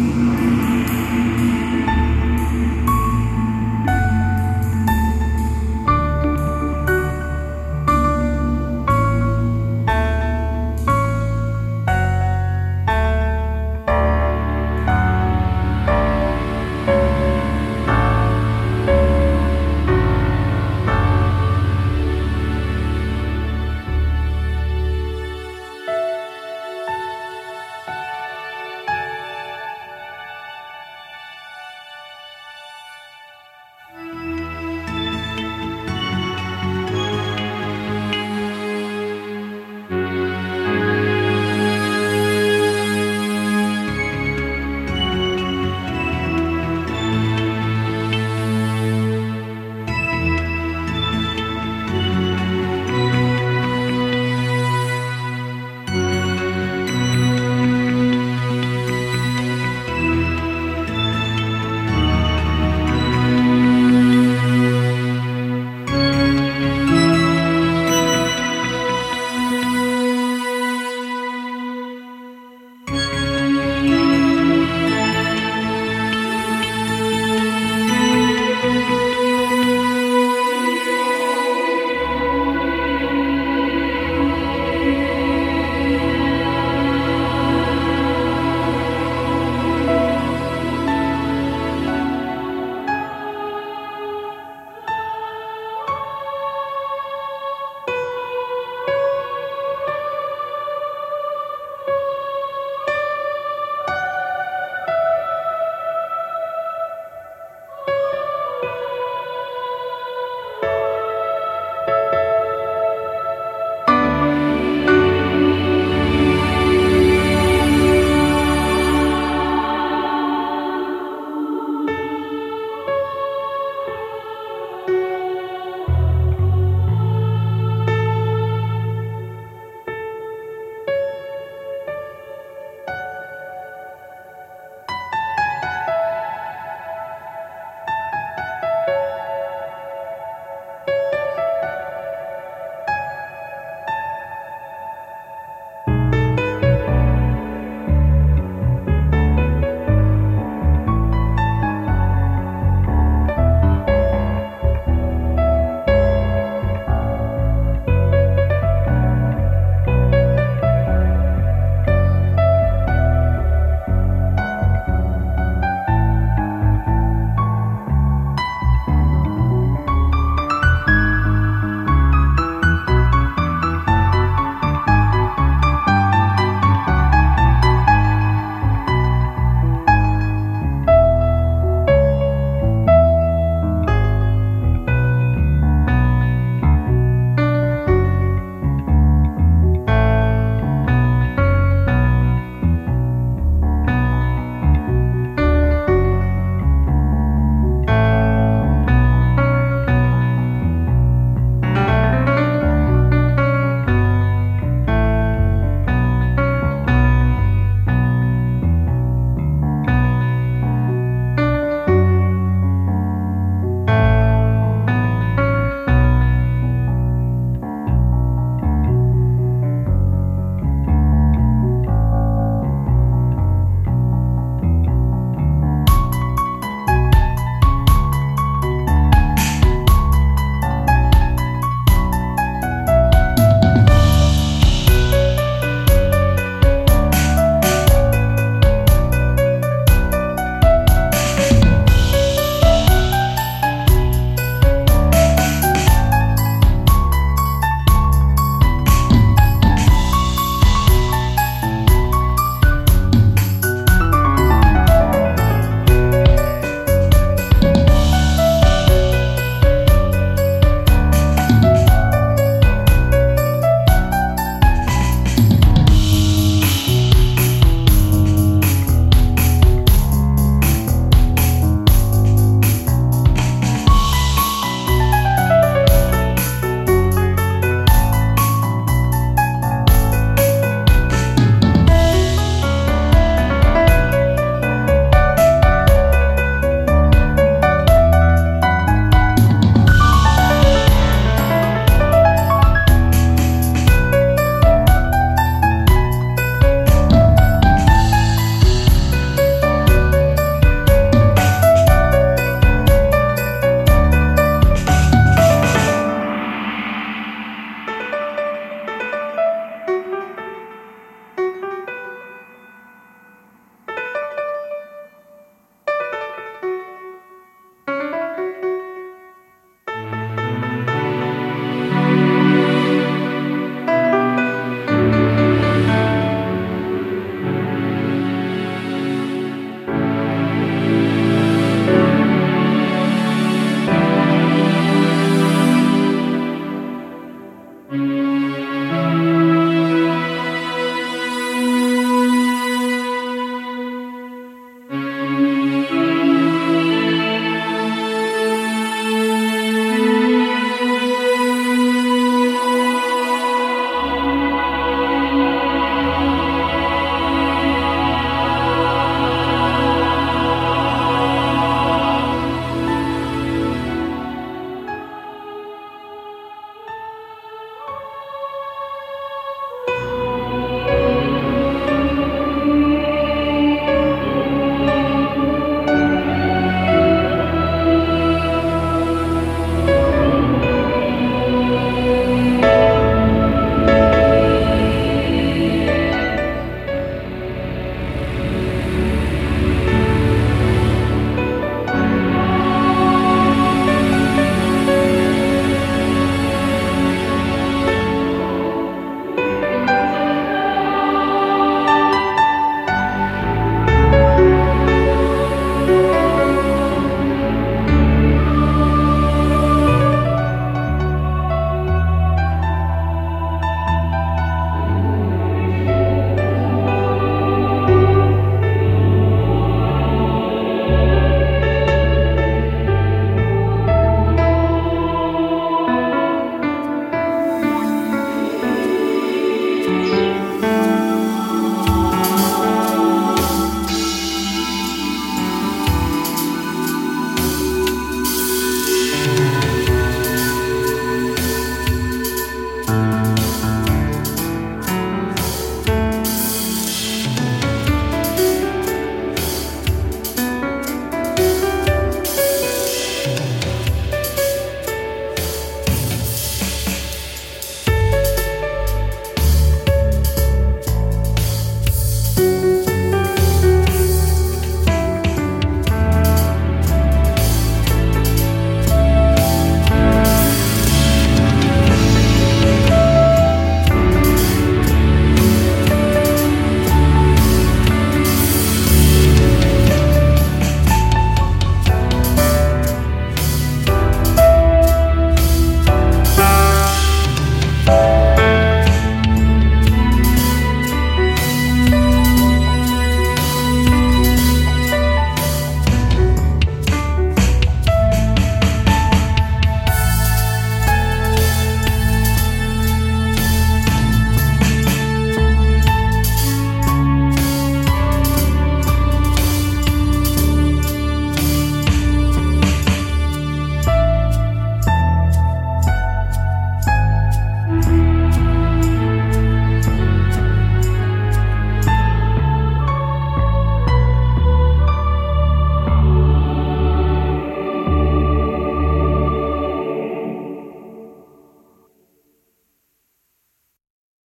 Mm-hmm.